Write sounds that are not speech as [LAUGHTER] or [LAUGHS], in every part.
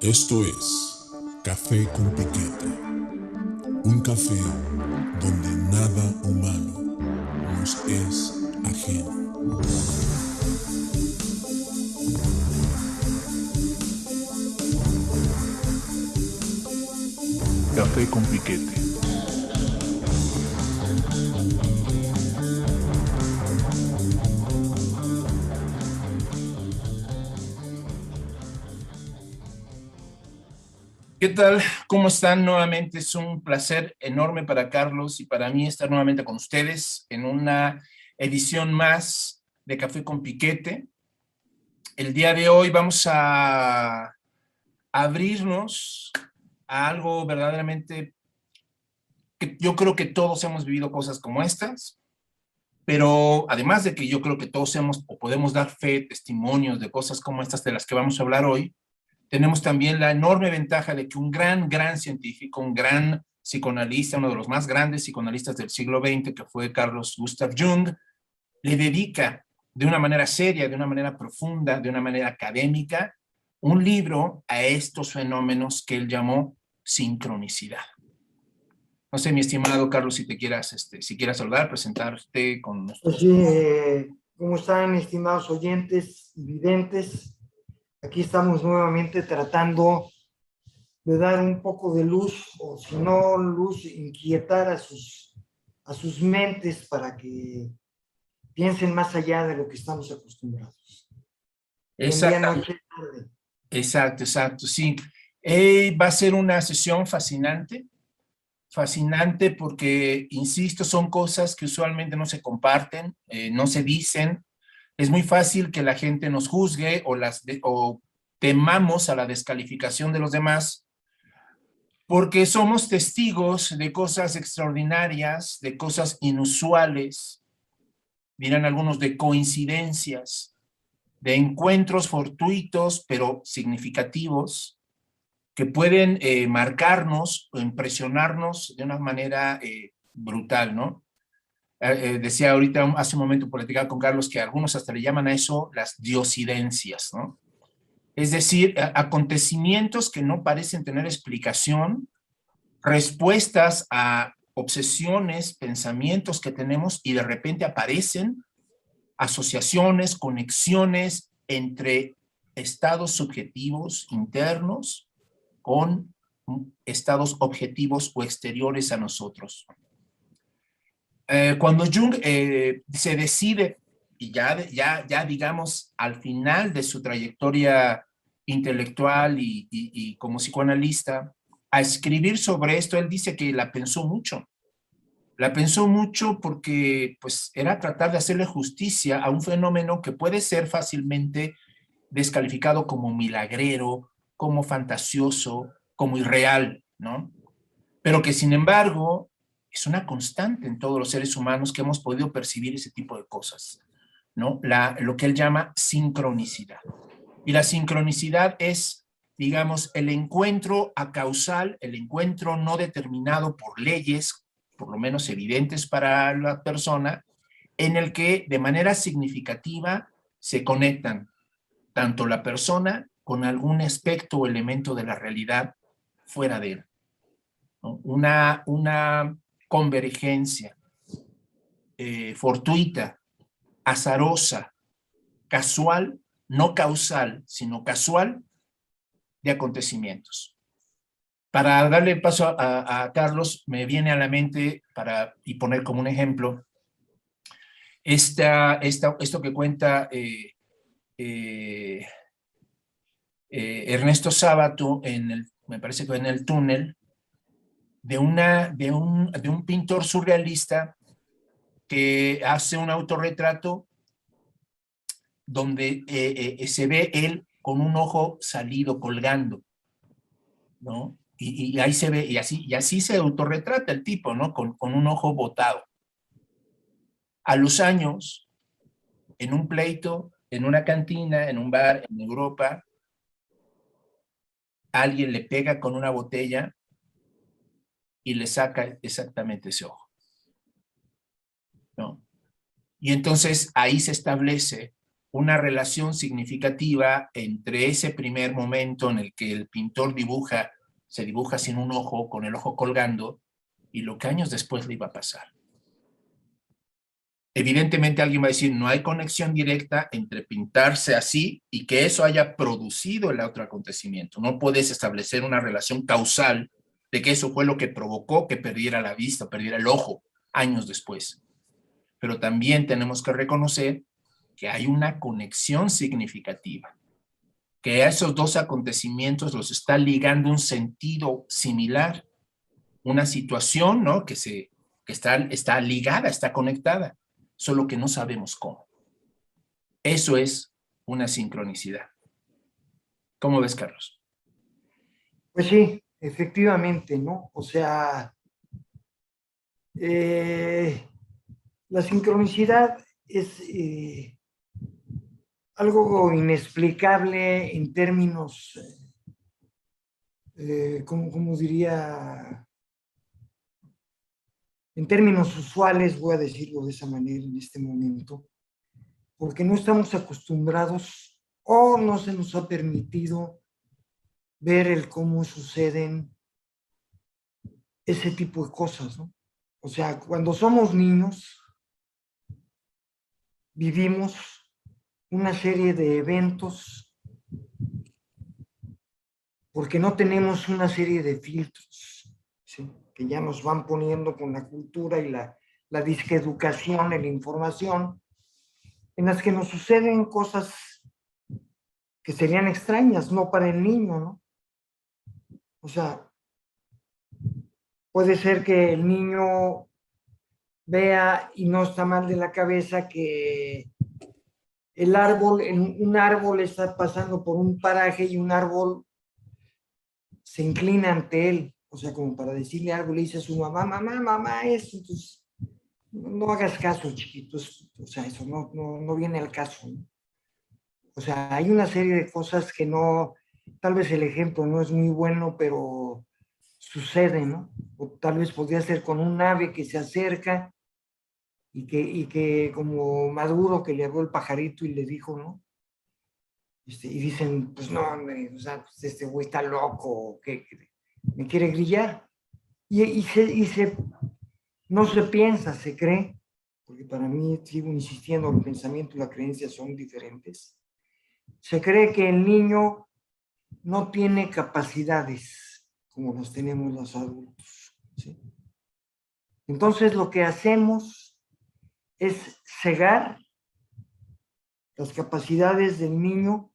Esto es Café con Piquete. Un café donde nada humano nos es ajeno. Café con Piquete. ¿Qué tal? ¿Cómo están? Nuevamente es un placer enorme para Carlos y para mí estar nuevamente con ustedes en una edición más de Café con Piquete. El día de hoy vamos a abrirnos a algo verdaderamente que yo creo que todos hemos vivido cosas como estas, pero además de que yo creo que todos hemos o podemos dar fe, testimonios de cosas como estas de las que vamos a hablar hoy, tenemos también la enorme ventaja de que un gran, gran científico, un gran psicoanalista, uno de los más grandes psicoanalistas del siglo XX, que fue Carlos Gustav Jung, le dedica de una manera seria, de una manera profunda, de una manera académica, un libro a estos fenómenos que él llamó sincronicidad. No sé, mi estimado Carlos, si te quieras, este, si quieras saludar, presentarte con nosotros. Pues eh, ¿cómo están, estimados oyentes y videntes? Aquí estamos nuevamente tratando de dar un poco de luz, o si no luz, inquietar a sus, a sus mentes para que piensen más allá de lo que estamos acostumbrados. Exacto, exacto, exacto, sí. Eh, va a ser una sesión fascinante, fascinante porque, insisto, son cosas que usualmente no se comparten, eh, no se dicen, es muy fácil que la gente nos juzgue o, las o temamos a la descalificación de los demás porque somos testigos de cosas extraordinarias, de cosas inusuales, dirán algunos de coincidencias, de encuentros fortuitos pero significativos que pueden eh, marcarnos o impresionarnos de una manera eh, brutal, ¿no? Eh, eh, decía ahorita hace un momento política con Carlos que algunos hasta le llaman a eso las diosidencias, ¿no? Es decir, acontecimientos que no parecen tener explicación, respuestas a obsesiones, pensamientos que tenemos y de repente aparecen asociaciones, conexiones entre estados subjetivos internos con estados objetivos o exteriores a nosotros. Eh, cuando Jung eh, se decide, y ya, ya, ya digamos al final de su trayectoria intelectual y, y, como psicoanalista, a escribir sobre esto, él dice que la pensó mucho. La pensó mucho porque pues, era tratar de hacerle justicia a un fenómeno que puede ser fácilmente descalificado como milagrero, como fantasioso, como irreal, ¿no? Pero que sin embargo es una constante en todos los seres humanos que hemos podido percibir ese tipo de cosas, ¿no? La, lo que él llama sincronicidad. Y la sincronicidad es, digamos, el encuentro acausal, el encuentro no determinado por leyes, por lo menos evidentes para la persona, en el que de manera significativa se conectan tanto la persona con algún aspecto o elemento de la realidad fuera de él. Una, una convergencia eh, fortuita, azarosa, casual, no causal, sino casual de acontecimientos. Para darle paso a, Carlos, me viene a la mente, para, y poner como un ejemplo, esta, esta, esto que cuenta eh, eh, Ernesto Sábato, en el, me parece que en el túnel, de, una, de, un, de un pintor surrealista que hace un autorretrato donde eh, eh, se ve él con un ojo salido, colgando, ¿no? Y, ahí se ve, y así, y así se autorretrata el tipo, ¿no? Con, con un ojo botado. A los años, en un pleito, en una cantina, en un bar en Europa, alguien le pega con una botella y le saca exactamente ese ojo. ¿no? Y entonces ahí se establece una relación significativa entre ese primer momento en el que el pintor dibuja, se dibuja sin un ojo, con el ojo colgando, y lo que años después le iba a pasar. Evidentemente alguien va a decir, no hay conexión directa entre pintarse así y que eso haya producido el otro acontecimiento. No puedes establecer una relación causal que eso fue lo que provocó que perdiera la vista, perdiera el ojo años después. Pero también tenemos que reconocer que hay una conexión significativa, que a esos dos acontecimientos los está ligando un sentido similar, una situación ¿no? que, se, que está, está ligada, está conectada solo que no sabemos cómo. Eso es una sincronicidad. ¿Cómo ves, Carlos? Pues sí, efectivamente, ¿no? O sea, eh, la sincronicidad es eh, algo inexplicable en términos, eh, ¿cómo, diría? En términos usuales, voy a decirlo de esa manera en este momento, porque no estamos acostumbrados o no se nos ha permitido ver el cómo suceden ese tipo de cosas, ¿no? O sea, cuando somos niños, vivimos una serie de eventos porque no tenemos una serie de filtros, que ya nos van poniendo con la cultura y la, la disqueducación la información, en las que nos suceden cosas que serían extrañas, no para el niño, ¿no? O sea, puede ser que el niño vea y no está mal de la cabeza que el árbol, un árbol está pasando por un paraje y un árbol se inclina ante él o sea, como para decirle algo, le dice a su mamá, mamá, mamá, eso, no, hagas caso, chiquitos, o sea, eso no, no, no viene al caso. O sea, hay una serie de cosas que no, tal vez el ejemplo no es muy bueno, pero sucede, ¿no? O tal vez podría ser con un ave que se acerca y que, y que como Maduro que le habló el pajarito y le dijo, ¿no? Este, y dicen, pues no, o sea, pues este güey está loco, ¿qué, me quiere grillar. Y, y, se, no se piensa, se cree, porque para mí sigo insistiendo, el pensamiento y la creencia son diferentes. Se cree que el niño no tiene capacidades como las tenemos los adultos. Entonces lo que hacemos es cegar las capacidades del niño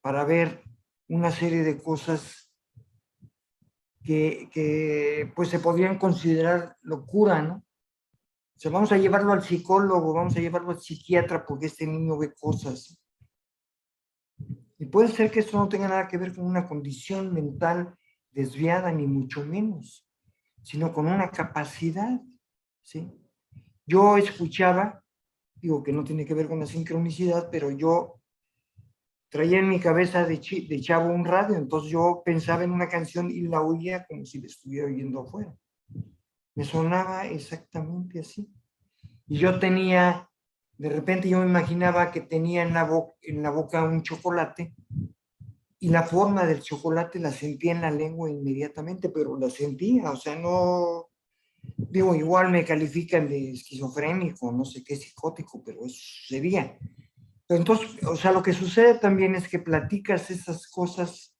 para ver una serie de cosas que, pues se podrían considerar locura, ¿no? O sea, vamos a llevarlo al psicólogo, vamos a llevarlo al psiquiatra porque este niño ve cosas. Y puede ser que esto no tenga nada que ver con una condición mental desviada, ni mucho menos, sino con una capacidad, ¿sí? Yo escuchaba, digo que no tiene que ver con la sincronicidad, pero yo traía en mi cabeza de, de chavo un radio, entonces yo pensaba en una canción y la oía como si la estuviera oyendo afuera. Me sonaba exactamente así. Y yo tenía, de repente yo me imaginaba que tenía en la, en la boca un chocolate y la forma del chocolate la sentía en la lengua inmediatamente, pero la sentía, o sea, no, digo, igual me califican de esquizofrénico, no sé qué psicótico, pero eso sería. Entonces, o sea, lo que sucede también es que platicas esas cosas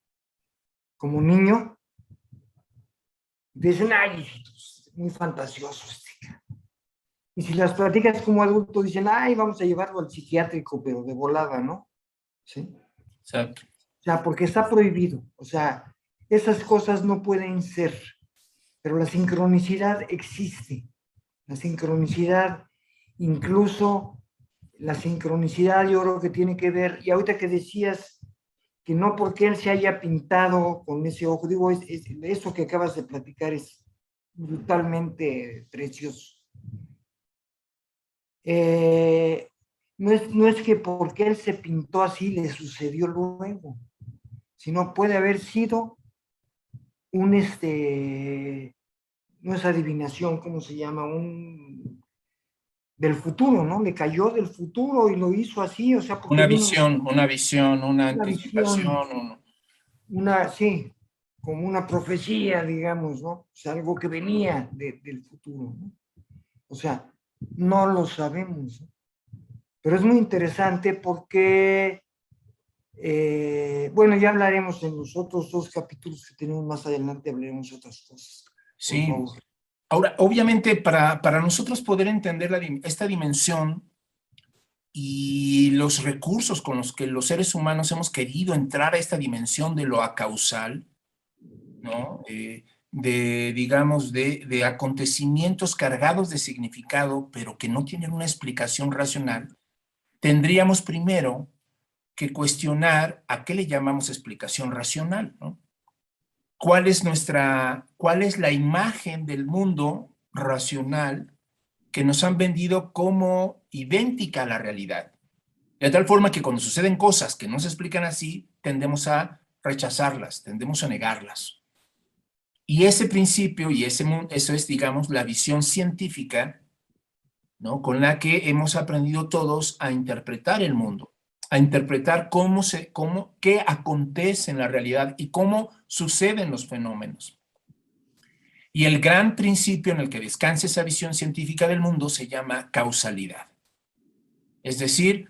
como niño, dicen, ay, muy fantasioso este Y si las platicas como adulto, dicen, ay, vamos a llevarlo al psiquiátrico, pero de volada, ¿no? ¿Sí? Exacto. O sea, porque está prohibido. O sea, esas cosas no pueden ser, pero la sincronicidad existe. La sincronicidad incluso la sincronicidad yo creo que tiene que ver, y ahorita que decías que no porque él se haya pintado con ese ojo, digo, es, eso que acabas de platicar es brutalmente precioso. Eh, no, es, no es que porque él se pintó así le sucedió luego, sino puede haber sido un, este, no es adivinación, ¿cómo se llama? Un del futuro, ¿no? Le cayó del futuro y lo hizo así, o sea... Una visión, una visión, una, anticipación. Una, sí, como una profecía, digamos, ¿no? O sea, algo que venía del futuro, ¿no? O sea, no lo sabemos. Pero es muy interesante porque, eh, bueno, ya hablaremos en los otros dos capítulos que tenemos más adelante, hablaremos otras cosas. Sí. Ahora, obviamente, para, para nosotros poder entender la, esta dimensión y los recursos con los que los seres humanos hemos querido entrar a esta dimensión de lo acausal, ¿no? Eh, de, digamos, de, de, acontecimientos cargados de significado, pero que no tienen una explicación racional, tendríamos primero que cuestionar a qué le llamamos explicación racional, cuál es nuestra, cuál es la imagen del mundo racional que nos han vendido como idéntica a la realidad. De tal forma que cuando suceden cosas que no se explican así, tendemos a rechazarlas, tendemos a negarlas. Y ese principio y ese, eso es, digamos, la visión científica, ¿no? Con la que hemos aprendido todos a interpretar el mundo a interpretar cómo se, cómo, qué acontece en la realidad y cómo suceden los fenómenos. Y el gran principio en el que descansa esa visión científica del mundo se llama causalidad. Es decir,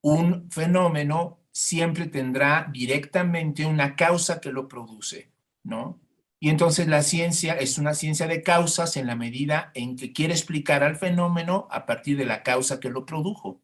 un fenómeno siempre tendrá directamente una causa que lo produce, ¿no? Y entonces la ciencia es una ciencia de causas en la medida en que quiere explicar al fenómeno a partir de la causa que lo produjo.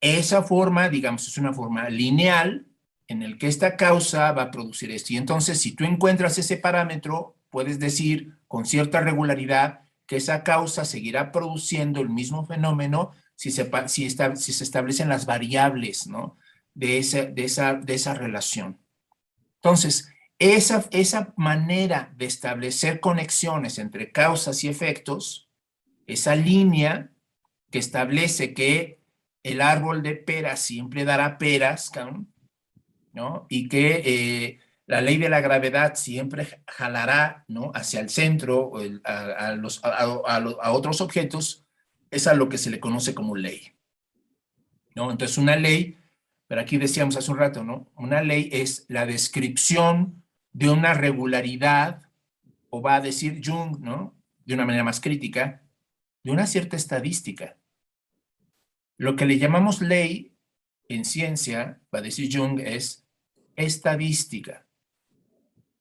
Esa forma, digamos, es una forma lineal en el que esta causa va a producir esto. Y entonces, si tú encuentras ese parámetro, puedes decir con cierta regularidad que esa causa seguirá produciendo el mismo fenómeno si se, si se establecen las variables ¿no? de, ese, de, esa, de esa relación. Entonces, esa, esa manera de establecer conexiones entre causas y efectos, esa línea que establece que el árbol de peras siempre dará peras, ¿no? Y que eh, la ley de la gravedad siempre jalará, ¿no? Hacia el centro, a, los, a, otros objetos, es a lo que se le conoce como ley, ¿no? Entonces, una ley, pero aquí decíamos hace un rato, ¿no? Una ley es la descripción de una regularidad, o va a decir Jung, ¿no? De una manera más crítica, de una cierta estadística. Lo que le llamamos ley en ciencia, va a decir Jung, es estadística.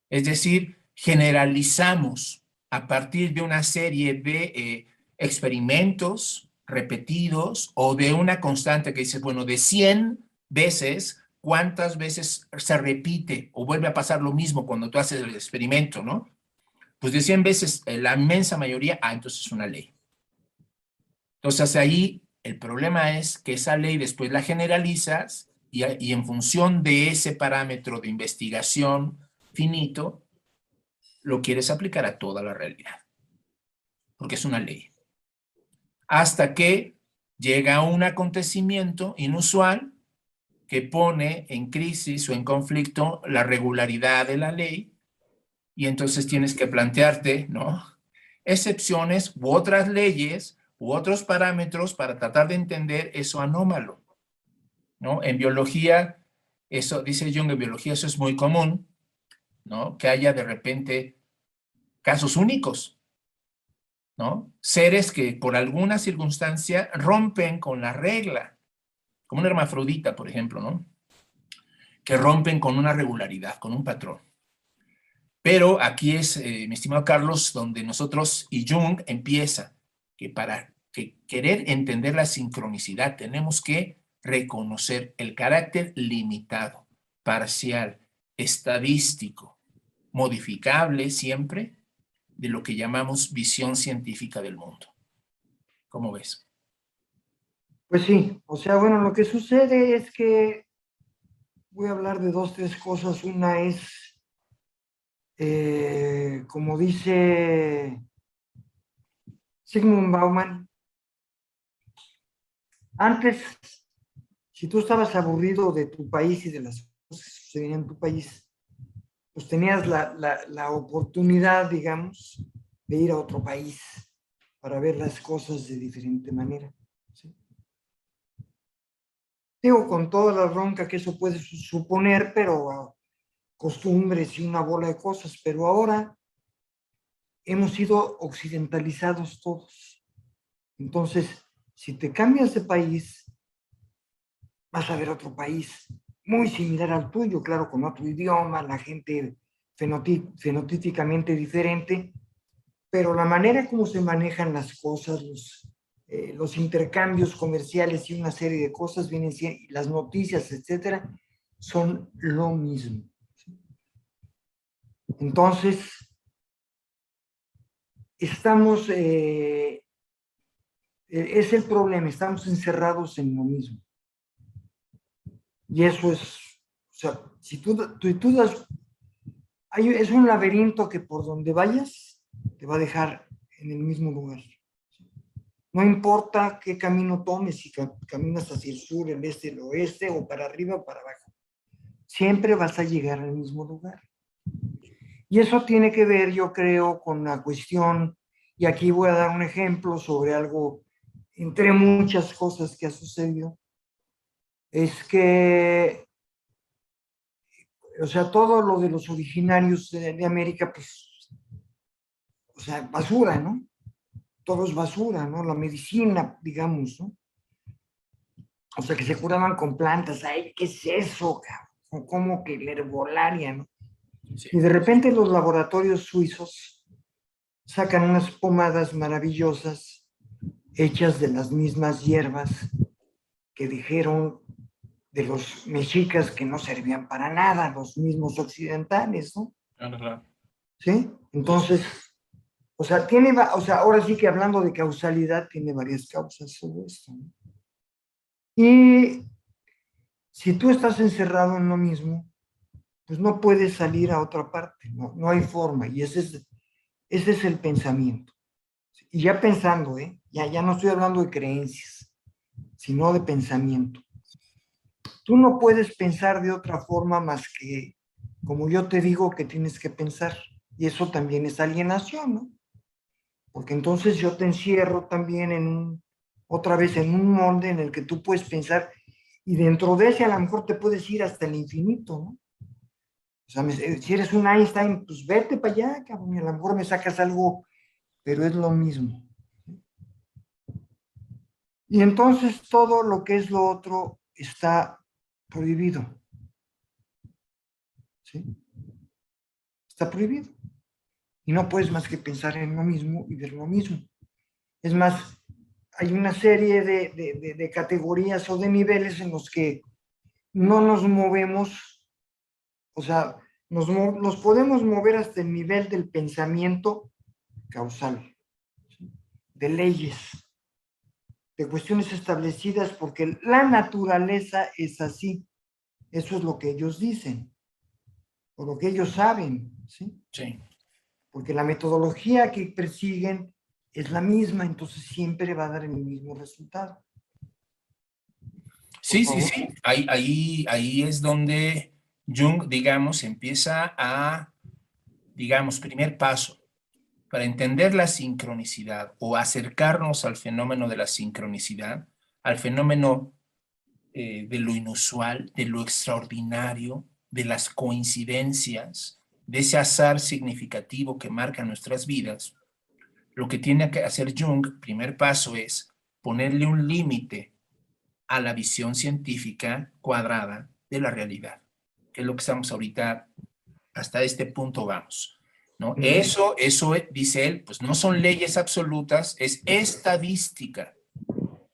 Es decir, generalizamos a partir de una serie de eh, experimentos repetidos o de una constante que dice, bueno, de 100 veces, ¿cuántas veces se repite o vuelve a pasar lo mismo cuando tú haces el experimento, no? Pues de 100 veces, eh, la inmensa mayoría, ah, entonces es una ley. Entonces ahí el problema es que esa ley después la generalizas y, en función de ese parámetro de investigación finito, lo quieres aplicar a toda la realidad. Porque es una ley. Hasta que llega un acontecimiento inusual que pone en crisis o en conflicto la regularidad de la ley y entonces tienes que plantearte, ¿no? Excepciones u otras leyes u otros parámetros para tratar de entender eso anómalo. ¿no? En biología, eso, dice Jung, en biología eso es muy común, ¿no? Que haya de repente casos únicos, ¿no? Seres que por alguna circunstancia rompen con la regla, como una hermafrodita, por ejemplo, ¿no? Que rompen con una regularidad, con un patrón. Pero aquí es, eh, mi estimado Carlos, donde nosotros y Jung empieza que para que querer entender la sincronicidad tenemos que reconocer el carácter limitado, parcial, estadístico, modificable siempre de lo que llamamos visión científica del mundo. ¿Cómo ves? Pues sí, o sea, bueno, lo que sucede es que voy a hablar de dos, tres cosas. Una es, eh, como dice Sigmund Bauman, antes, si tú estabas aburrido de tu país y de las cosas que sucedían en tu país, pues tenías la, oportunidad, digamos, de ir a otro país. para ver las cosas de diferente manera. Digo, con toda la ronca que eso puede suponer, pero costumbres y una bola de cosas, pero ahora hemos sido occidentalizados todos. Entonces, si te cambias de país, vas a ver otro país muy similar al tuyo, claro, con otro idioma, la gente fenotípicamente diferente, pero la manera como se manejan las cosas, los, eh, los intercambios comerciales y una serie de cosas, vienen las noticias, etcétera, son lo mismo. Entonces, estamos, eh, e-, es el problema, estamos encerrados en lo mismo. Y eso es, o sea, si tú, tú, tú das, hay, es un laberinto que por donde vayas te va a dejar en el mismo lugar. No importa qué camino tomes, si caminas hacia el sur, el este, el oeste, o para arriba o para abajo. Siempre vas a llegar al mismo lugar. Y eso tiene que ver, yo creo, con la cuestión, y aquí voy a dar un ejemplo sobre algo, entre muchas cosas que ha sucedido, es que, o sea, todo lo de los originarios de, América, pues, o sea, basura, ¿no? Todo es basura, ¿no? La medicina, digamos, ¿no? O sea, que se curaban con plantas, ay, ¿qué es eso, cabrón? Como que la herbolaria, ¿no? Y de repente los laboratorios suizos sacan unas pomadas maravillosas hechas de las mismas hierbas que dijeron de los mexicas que no servían para nada, los mismos occidentales, ¿no? ¿Sí? Entonces, o sea, tiene, o sea, ahora sí que hablando de causalidad, tiene varias causas todo esto. ¿no? Y si tú estás encerrado en lo mismo, pues no puedes salir a otra parte, no, no hay forma, y ese es, ese es el pensamiento. Y ya pensando, ¿eh? ya, ya no estoy hablando de creencias, sino de pensamiento. Tú no puedes pensar de otra forma más que, como yo te digo, que tienes que pensar, y eso también es alienación, ¿no? Porque entonces yo te encierro también en un, otra vez en un molde en el que tú puedes pensar, y dentro de ese a lo mejor te puedes ir hasta el infinito, ¿no? O sea, eh, si eres un Einstein, pues vete para allá, cabrón, y a lo mejor me sacas algo, pero es lo mismo. Y entonces todo lo que es lo otro está prohibido. ¿Sí? Está prohibido. Y no puedes más que pensar en lo mismo y ver lo mismo. Es más, hay una serie de, de categorías o de niveles en los que no nos movemos o sea, nos, podemos mover hasta el nivel del pensamiento causal, de leyes, de cuestiones establecidas, porque la naturaleza es así. Eso es lo que ellos dicen, o lo que ellos saben, ¿sí? Sí. Porque la metodología que persiguen es la misma, entonces siempre va a dar el mismo resultado. Sí, sí, sí. Ahí, ahí, ahí es donde Jung, digamos, empieza a, digamos, primer paso para entender la sincronicidad o acercarnos al fenómeno de la sincronicidad, al fenómeno eh, de lo inusual, de lo extraordinario, de las coincidencias, de ese azar significativo que marca nuestras vidas, lo que tiene que hacer Jung, primer paso, es ponerle un límite a la visión científica cuadrada de la realidad es lo que estamos ahorita, hasta este punto vamos. ¿no? Eso, eso, dice él, pues no son leyes absolutas, es estadística.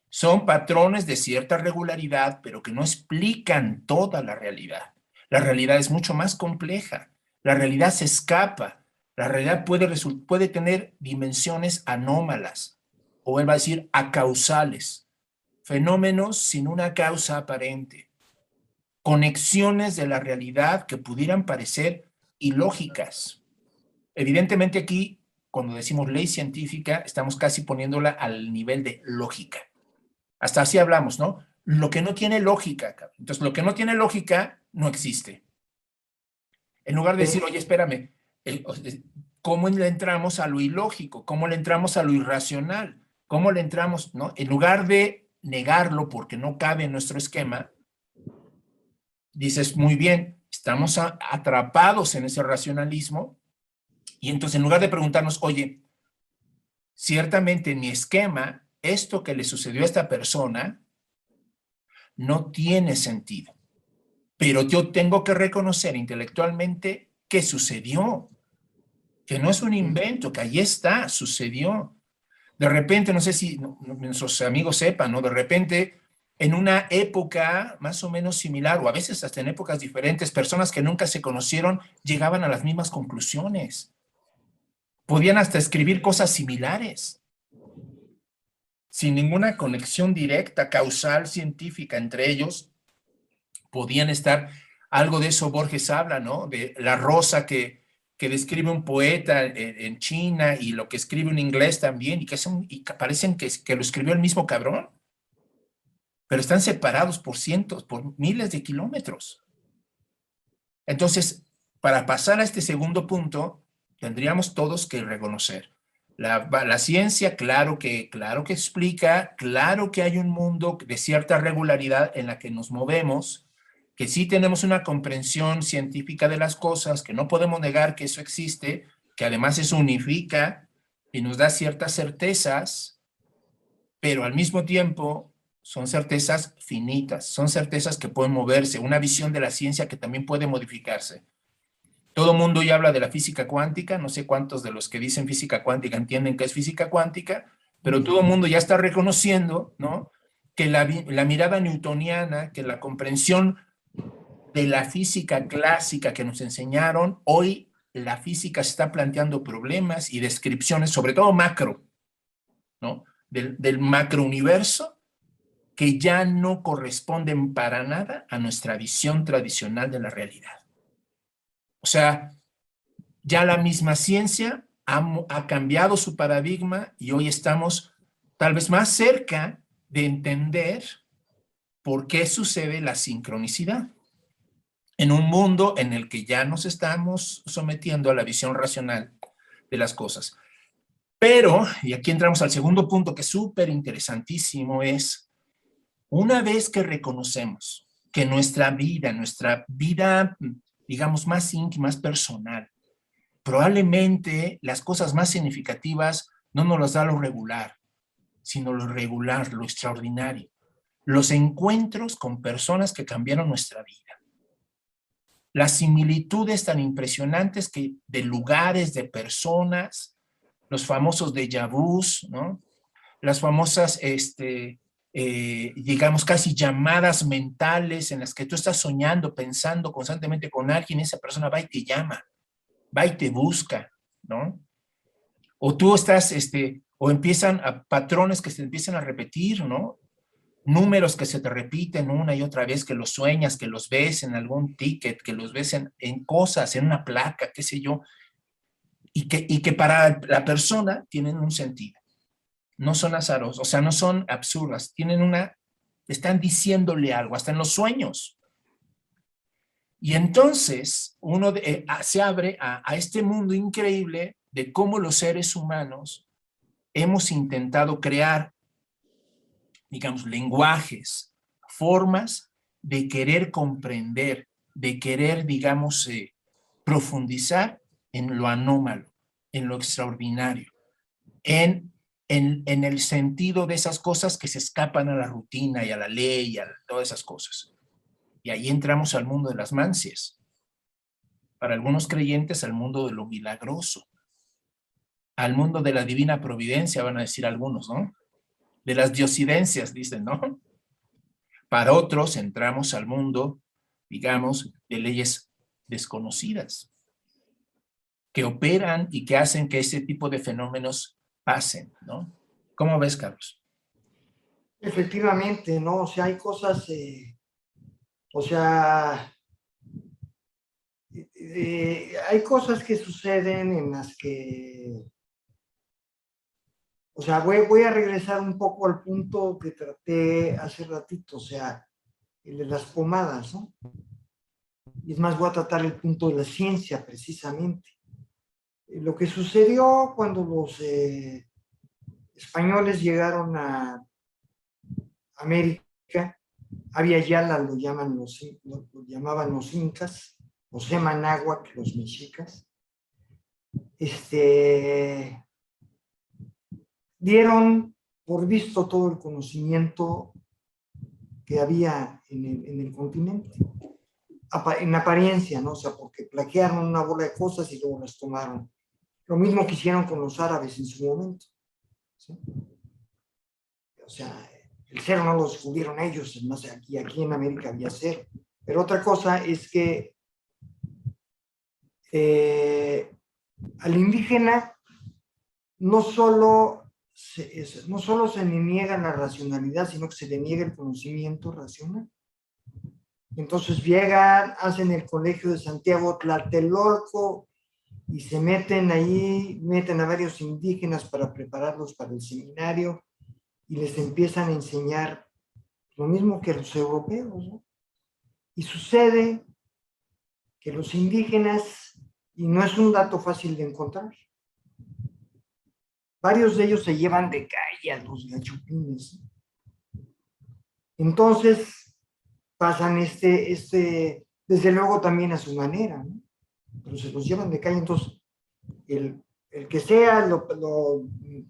Son patrones de cierta regularidad, pero que no explican toda la realidad. La realidad es mucho más compleja. La realidad se escapa. La realidad puede, puede tener dimensiones anómalas, o él va a decir acausales, fenómenos sin una causa aparente conexiones de la realidad que pudieran parecer ilógicas. Evidentemente aquí, cuando decimos ley científica, estamos casi poniéndola al nivel de lógica. Hasta así hablamos, ¿no? Lo que no tiene lógica. Entonces, lo que no tiene lógica no existe. En lugar de decir, oye, espérame, ¿cómo le entramos a lo ilógico? ¿Cómo le entramos a lo irracional? ¿Cómo le entramos, no? En lugar de negarlo porque no cabe en nuestro esquema, dices, muy bien, estamos atrapados en ese racionalismo y entonces en lugar de preguntarnos, oye, ciertamente en mi esquema, esto que le sucedió a esta persona no tiene sentido, pero yo tengo que reconocer intelectualmente que sucedió, que no es un invento, que ahí está, sucedió. De repente, no sé si nuestros amigos sepan, ¿no? De repente en una época más o menos similar, o a veces hasta en épocas diferentes, personas que nunca se conocieron llegaban a las mismas conclusiones. Podían hasta escribir cosas similares, sin ninguna conexión directa, causal, científica entre ellos. Podían estar, algo de eso Borges habla, ¿no? De la rosa que, que describe un poeta en, China y lo que escribe un inglés también, y que, son, y que parecen que, que lo escribió el mismo cabrón pero están separados por cientos, por miles de kilómetros. Entonces, para pasar a este segundo punto, tendríamos todos que reconocer. La, la, ciencia, claro que, claro que explica, claro que hay un mundo de cierta regularidad en la que nos movemos, que sí tenemos una comprensión científica de las cosas, que no podemos negar que eso existe, que además eso unifica y nos da ciertas certezas, pero al mismo tiempo son certezas finitas, son certezas que pueden moverse, una visión de la ciencia que también puede modificarse. Todo mundo ya habla de la física cuántica, no sé cuántos de los que dicen física cuántica entienden que es física cuántica, pero todo el mundo ya está reconociendo, ¿no? Que la, la mirada newtoniana, que la comprensión de la física clásica que nos enseñaron, hoy la física está planteando problemas y descripciones, sobre todo macro, ¿no? Del, del macrouniverso que ya no corresponden para nada a nuestra visión tradicional de la realidad. O sea, ya la misma ciencia ha, cambiado su paradigma y hoy estamos tal vez más cerca de entender por qué sucede la sincronicidad. En un mundo en el que ya nos estamos sometiendo a la visión racional de las cosas. Pero, y aquí entramos al segundo punto que es súper interesantísimo, es una vez que reconocemos que nuestra vida, nuestra vida, digamos, más íntima, más personal, probablemente las cosas más significativas no nos las da lo regular, sino lo regular, lo extraordinario. Los encuentros con personas que cambiaron nuestra vida. Las similitudes tan impresionantes que de lugares, de personas, los famosos déjà vus, ¿no? Las famosas este, eh, digamos, casi llamadas mentales en las que tú estás soñando, pensando constantemente con alguien, esa persona va y te llama, va y te busca, ¿no? O tú estás, este, o empiezan a patrones que se empiezan a repetir, ¿no? Números que se te repiten una y otra vez, que los sueñas, que los ves en algún ticket, que los ves en, en cosas, en una placa, qué sé yo, y que, y que para la persona tienen un sentido no son azaros, o sea, no son absurdas, tienen una, están diciéndole algo, hasta en los sueños. Y entonces uno eh, se abre a este mundo increíble de cómo los seres humanos hemos intentado crear, digamos, lenguajes, formas de querer comprender, de querer, digamos, eh, profundizar en lo anómalo, en lo extraordinario, en en, el sentido de esas cosas que se escapan a la rutina y a la ley y a todas esas cosas. Y ahí entramos al mundo de las mancias. Para algunos creyentes, al mundo de lo milagroso. Al mundo de la divina providencia, van a decir algunos, ¿no? De las diosidencias, dicen, ¿no? Para otros, entramos al mundo, digamos, de leyes desconocidas, que operan y que hacen que ese tipo de fenómenos pasen, ¿no? ¿Cómo ves, Carlos? Efectivamente, ¿no? O sea, hay cosas, eh, o sea, eh, hay cosas que suceden en las que, o sea, voy, a regresar un poco al punto que traté hace ratito, o sea, el de las pomadas, ¿no? Y es más, voy a tratar el punto de la ciencia precisamente. lo que sucedió cuando los eh, españoles llegaron a América, había Yala lo, llaman los, lo, llamaban los incas, los Emanáhuac, los mexicas, este, dieron por visto todo el conocimiento que había en el, en el continente en apariencia, ¿no? O sea, porque plaquearon una bola de cosas y luego las tomaron. Lo mismo que hicieron con los árabes en su momento. O sea, el cero no lo descubrieron ellos, más aquí, aquí en América había cero. Pero otra cosa es que eh, al indígena no solo, no solo se le niega la racionalidad, sino que se le niega el conocimiento racional. Entonces llegan, hacen el colegio de Santiago Tlatelolco y se meten ahí, meten a varios indígenas para prepararlos para el seminario y les empiezan a enseñar lo mismo que los europeos. Y sucede que los indígenas, y no es un dato fácil de encontrar, varios de ellos se llevan de calle a los gachupines. Entonces, pasan este, este, desde luego también a su manera, pero se los llevan de calle, entonces el, el que sea, lo,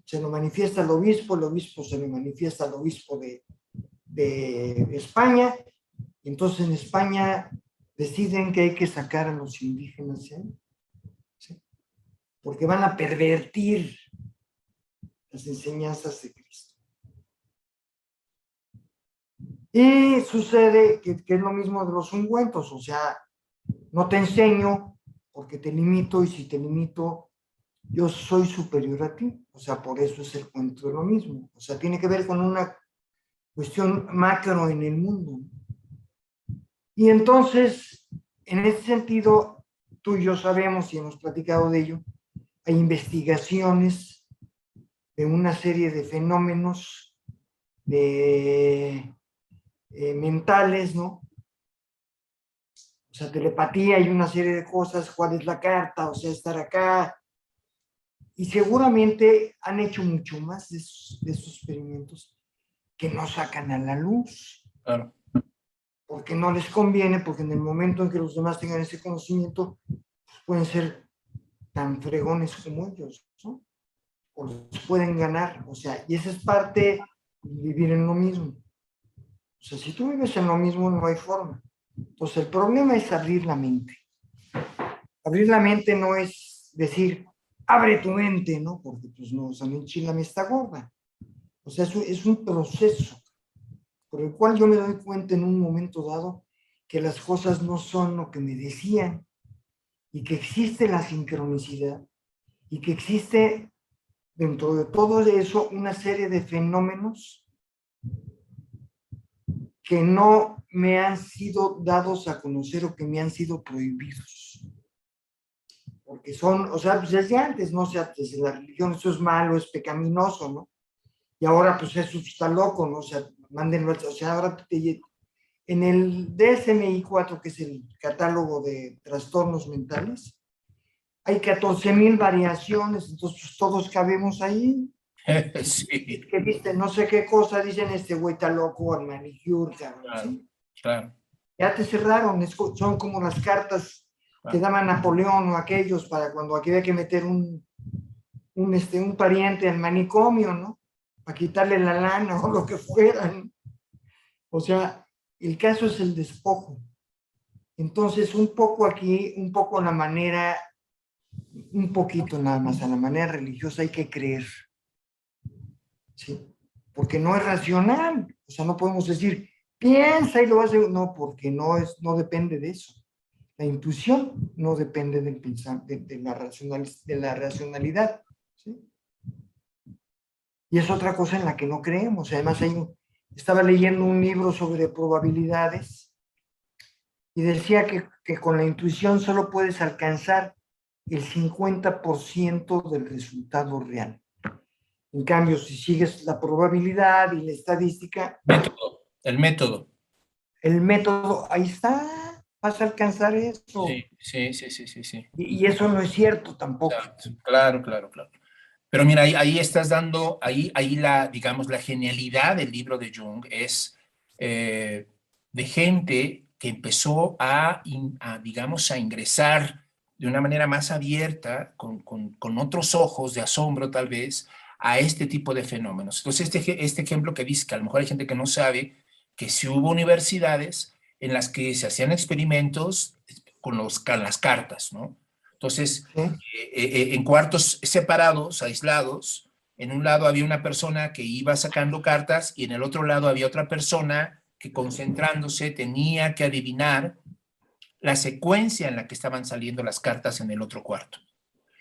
se lo manifiesta el obispo, el obispo se lo manifiesta al obispo de, de España, entonces en España deciden que hay que sacar a los indígenas, ¿sí? porque van a pervertir las enseñanzas de Cristo. Y sucede que, es lo mismo de los ungüentos, o sea, no te enseño porque te limito y si te limito, yo soy superior a ti. O sea, por eso es el cuento de lo mismo. O sea, tiene que ver con una cuestión macro en el mundo. Y entonces, en ese sentido, tú y yo sabemos y hemos platicado de ello, hay investigaciones de una serie de fenómenos de eh, mentales, ¿no? O sea, telepatía y una serie de cosas, cuál es la carta, o sea, estar acá. Y seguramente han hecho mucho más de esos, experimentos que no sacan a la luz. Claro. Porque no les conviene, porque en el momento en que los demás tengan ese conocimiento, pues, pueden ser tan fregones como ellos, ¿no? Los pueden ganar, o sea, y esa es parte de vivir en lo mismo. O sea, si tú vives en lo mismo, no hay forma. Entonces, el problema es abrir la mente. Abrir la mente no es decir, abre tu mente, ¿no? Porque, pues, no, o sea, no me está gorda. O sea, es, es un proceso por el cual yo me doy cuenta en un momento dado que las cosas no son lo que me decían y que existe la sincronicidad y que existe dentro de todo eso una serie de fenómenos que no me han sido dados a conocer o que me han sido prohibidos. Porque son, o sea, pues desde antes, no o sea, desde la religión eso es malo, es pecaminoso, ¿no? Y ahora pues eso está loco, ¿no? O sea, mándenlo, o sea, ahora te, en el DSMI-4, que es el catálogo de trastornos mentales, hay 14 mil variaciones, entonces pues, todos cabemos ahí. [LAUGHS] sí. Que viste, no sé qué cosa, dicen este güey está loco, al manicure, claro, Ya te cerraron, son como las cartas que daban Napoleón o aquellos para cuando aquí había que meter un, un, este, un pariente al manicomio, ¿no? Para quitarle la lana o lo que fueran. O sea, el caso es el despojo. Entonces, un poco aquí, un poco la manera, un poquito nada más, a la manera religiosa hay que creer. ¿sí? Porque no es racional, o sea, no podemos decir, piensa y lo hace, no, porque no, es, no depende de eso. La intuición no depende del pensar, de, la, racional, de la racionalidad. ¿sí? Y es otra cosa en la que no creemos. Además, hay estaba leyendo un libro sobre probabilidades y decía que, que con la intuición solo puedes alcanzar el 50% del resultado real. En cambio, si sigues la probabilidad y la estadística... Método, el método. El método, ahí está. vas a alcanzar eso. Sí, sí, sí, sí, sí. Y, eso no es cierto tampoco. Claro, claro, claro. Pero mira, ahí, ahí estás dando, ahí, ahí la, digamos, la genialidad del libro de Jung es eh, de gente que empezó a, digamos, a ingresar de una manera más abierta, con, con, con, otros ojos de asombro tal vez, a este tipo de fenómenos. Entonces, este, este ejemplo que dice que a lo mejor hay gente que no sabe que si hubo universidades en las que se hacían experimentos con, los, con las cartas, ¿no? Entonces, eh, eh, eh, en cuartos separados, aislados, en un lado había una persona que iba sacando cartas y en el otro lado había otra persona que concentrándose tenía que adivinar la secuencia en la que estaban saliendo las cartas en el otro cuarto.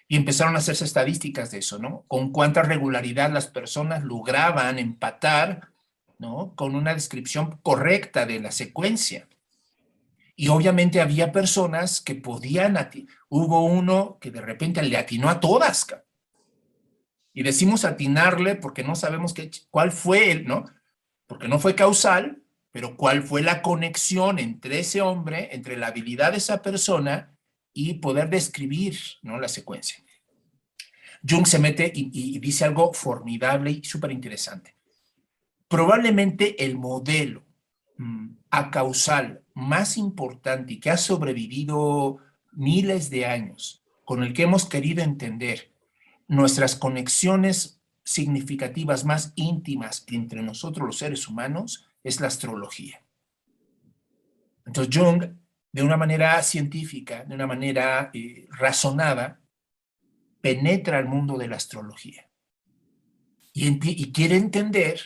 Y empezaron a hacerse estadísticas de eso, ¿no? Con cuánta regularidad las personas lograban empatar, ¿no? Con una descripción correcta de la secuencia. Y obviamente había personas que podían, hubo uno que de repente le atinó a todas. Y decimos atinarle porque no sabemos qué, cuál fue él, ¿no? Porque no fue causal, pero cuál fue la conexión entre ese hombre, entre la habilidad de esa persona y poder describir, ¿no? La secuencia. Jung se mete y, dice algo formidable y súper interesante. Probablemente el modelo mm, a causal más importante y que ha sobrevivido miles de años, con el que hemos querido entender nuestras conexiones significativas más íntimas entre nosotros los seres humanos, es la astrología. Entonces Jung, de una manera científica, de una manera eh, razonada, penetra el mundo de la astrología y, y quiere entender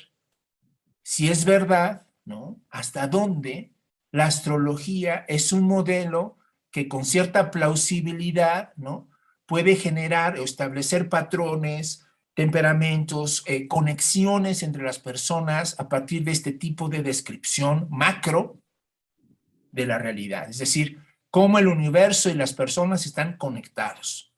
si es verdad, ¿no? Hasta dónde la astrología es un modelo que con cierta plausibilidad, ¿no? Puede generar o establecer patrones, temperamentos, eh, conexiones entre las personas a partir de este tipo de descripción macro de la realidad. Es decir, cómo el universo y las personas están conectados,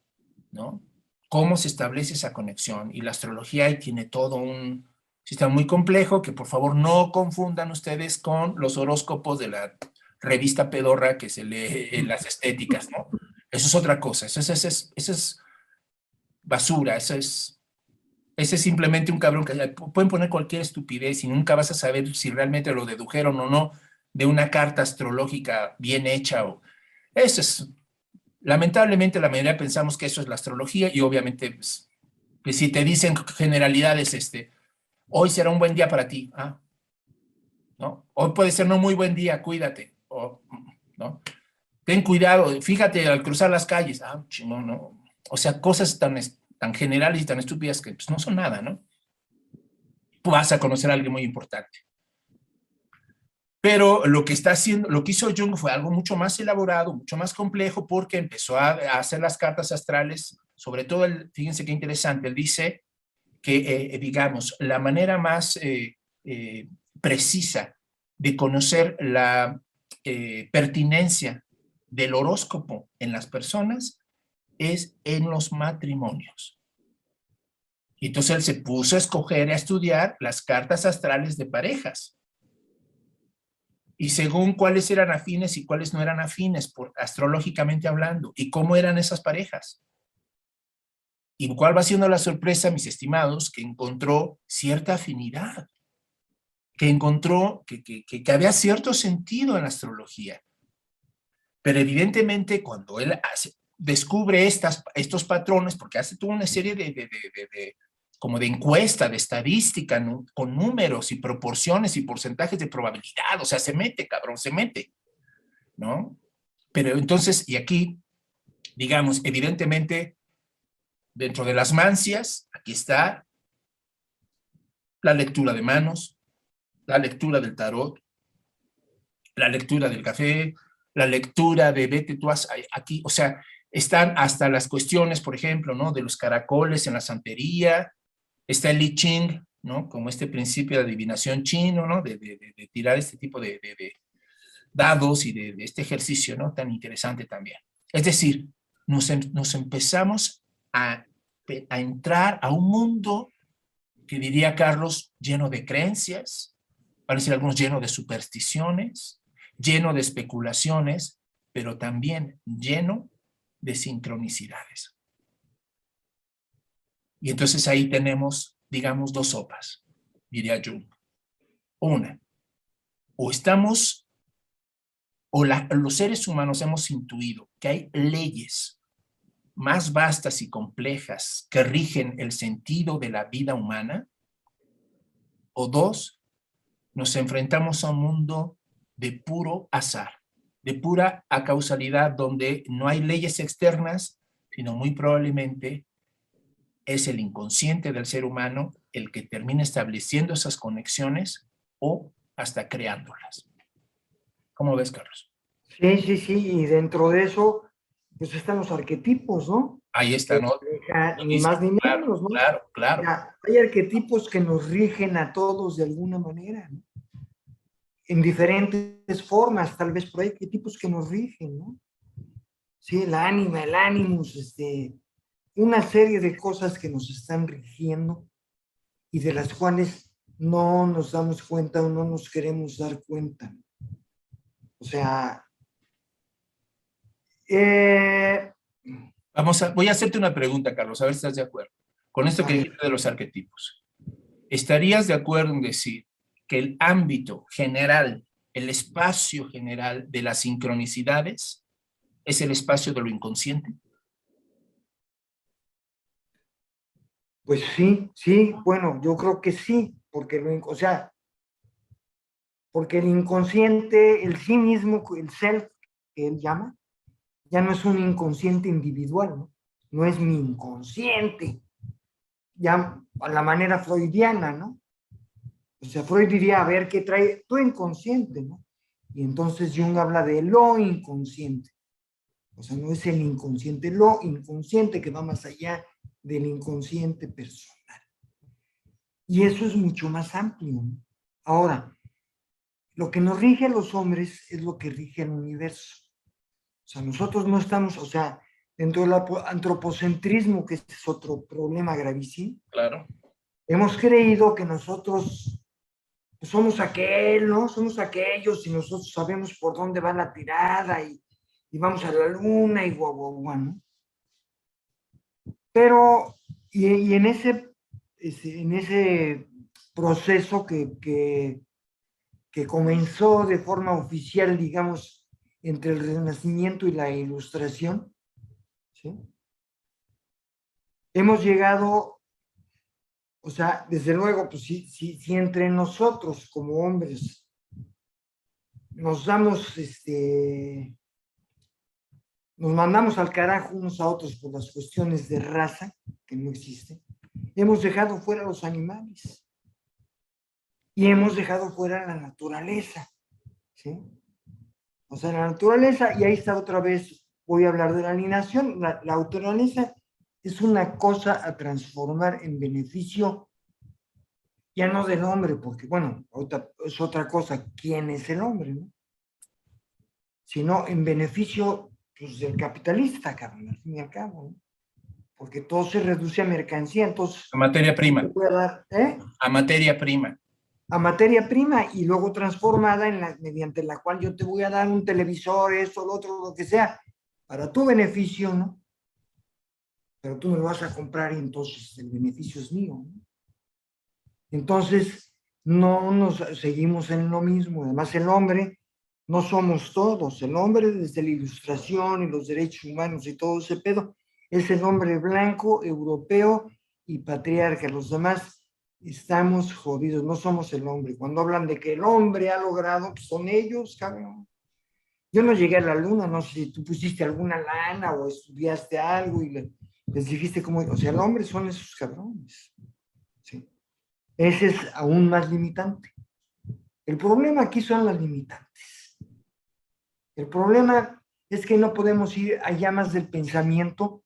¿no? Cómo se establece esa conexión. Y la astrología tiene todo un, Sistema muy complejo que por favor no confundan ustedes con los horóscopos de la revista pedorra que se lee en las estéticas, ¿no? Eso es otra cosa, eso es, eso es, eso es basura, eso es, ese es simplemente un cabrón que pueden poner cualquier estupidez y nunca vas a saber si realmente lo dedujeron o no de una carta astrológica bien hecha o... Eso es, lamentablemente la mayoría pensamos que eso es la astrología y obviamente pues, si te dicen generalidades, este, hoy será un buen día para ti. ¿ah? ¿No? Hoy puede ser no muy buen día, cuídate. O, ¿no? Ten cuidado, fíjate al cruzar las calles. Ah, no, no. O sea, cosas tan, tan generales y tan estúpidas que pues, no son nada, ¿no? Vas a conocer a alguien muy importante. Pero lo que está haciendo, lo que hizo Jung fue algo mucho más elaborado, mucho más complejo, porque empezó a, hacer las cartas astrales, sobre todo, el, fíjense qué interesante, él dice, que, eh, digamos, la manera más eh, eh, precisa de conocer la pertinencia del horóscopo en las personas es en los matrimonios. Y entonces él se puso a escoger, a estudiar las cartas astrales de parejas. Y según cuáles eran afines y cuáles no eran afines, por, astrológicamente hablando, y cómo eran esas parejas. ¿Y cuál va siendo la sorpresa, mis estimados? Que encontró cierta afinidad, que encontró que, que, había cierto sentido en la astrología. Pero evidentemente cuando él descubre estas, estos patrones, porque hace toda una serie de, de, de, como de encuesta, de estadística, con números y proporciones y porcentajes de probabilidad, o sea, se mete, cabrón, se mete, ¿no? Pero entonces, y aquí, digamos, evidentemente, Dentro de las mancias, aquí está la lectura de manos, la lectura del tarot, la lectura del café, la lectura de vete tú aquí, o sea, están hasta las cuestiones, por ejemplo, ¿no? De los caracoles en la santería, está el Li Ching, ¿no? Como este principio de adivinación chino, ¿no? De, tirar este tipo de, dados y de, este ejercicio, ¿no? Tan interesante también. Es decir, nos, em, empezamos a, entrar a un mundo que diría Carlos, lleno de creencias, para decir algunos lleno de supersticiones, lleno de especulaciones, pero también lleno de sincronicidades. Y entonces ahí tenemos, digamos, dos sopas, diría Jung. Una, o estamos, o los seres humanos hemos intuido que hay leyes más vastas y complejas que rigen el sentido de la vida humana, o dos, nos enfrentamos a un mundo de puro azar, de pura acausalidad, donde no hay leyes externas, sino muy probablemente es el inconsciente del ser humano el que termina estableciendo esas conexiones o hasta creándolas. ¿Cómo ves, Carlos? Sí, sí, sí, y dentro de eso, pues están los arquetipos, ¿no? Ahí están, ¿no? Ni más ni menos, ¿no? Claro, claro. hay arquetipos que nos rigen a todos de alguna manera, ¿no? En diferentes formas, tal vez, hay arquetipos que nos rigen, ¿no? Sí, el ánima, el ánimos, este, una serie de cosas que nos están rigiendo y de las cuales no nos damos cuenta o no nos queremos dar cuenta. O sea, eh, Vamos a, voy a hacerte una pregunta, Carlos, a ver si estás de acuerdo. Con esto que dijiste de los arquetipos. ¿Estarías de acuerdo en decir que el ámbito general, el espacio general de las sincronicidades es el espacio de lo inconsciente? Pues sí, sí, bueno, yo creo que sí, porque lo, o sea, porque el inconsciente, el sí mismo, el self que él llama, ya no es un inconsciente individual, ¿no? No es mi inconsciente, ya a la manera freudiana, ¿no? O sea, Freud diría, a ver, ¿qué trae tu inconsciente, no? Y entonces Jung habla de lo inconsciente. O sea, no es el inconsciente, lo inconsciente que va más allá del inconsciente personal. Y eso es mucho más amplio. ¿no? Ahora, lo que nos rige a los hombres es lo que rige el universo. O sea, nosotros no estamos, o sea, dentro del antropocentrismo, que es otro problema gravísimo. Claro. Hemos creído que nosotros somos aquel, ¿no? Somos aquellos y nosotros sabemos por dónde va la tirada y, vamos a la luna y guau, guau, guau, ¿no? Pero, y, en, ese, en ese proceso que, que, comenzó de forma oficial, digamos, entre el Renacimiento y la Ilustración, hemos llegado o sea, desde luego, pues si, si, si entre nosotros como hombres nos damos, este, nos mandamos al carajo unos a otros por las cuestiones de raza, que no existen, hemos dejado fuera los animales y hemos dejado fuera la naturaleza, ¿sí? O sea, la naturaleza, y ahí está otra vez, voy a hablar de la alineación, la, la naturaleza es una cosa a transformar en beneficio ya no del hombre, porque bueno, es otra cosa, ¿quién es el hombre? No? Sino en beneficio pues, del capitalista, cabrón, al fin y al cabo, ¿no? porque todo se reduce a mercancía, entonces... A materia prima. A, ¿eh? a materia prima. A materia prima y luego transformada en la, mediante la cual yo te voy a dar un televisor, esto, lo otro, lo que sea, para tu beneficio, ¿no? Pero tú me lo vas a comprar y entonces el beneficio es mío. Entonces, no nos seguimos en lo mismo. Además, el hombre, no somos todos. El hombre, desde la ilustración y los derechos humanos y todo ese pedo, es el hombre blanco, europeo y patriarca. Los demás estamos jodidos, no somos el hombre. Cuando hablan de que el hombre ha logrado, pues son ellos, cabrón. Yo no llegué a la luna, no sé si tú pusiste alguna lana o estudiaste algo y le, les dijiste cómo, o sea, el hombre son esos cabrones. ¿sí? Ese es aún más limitante. El problema aquí son las limitantes. El problema es que no podemos ir a llamas del pensamiento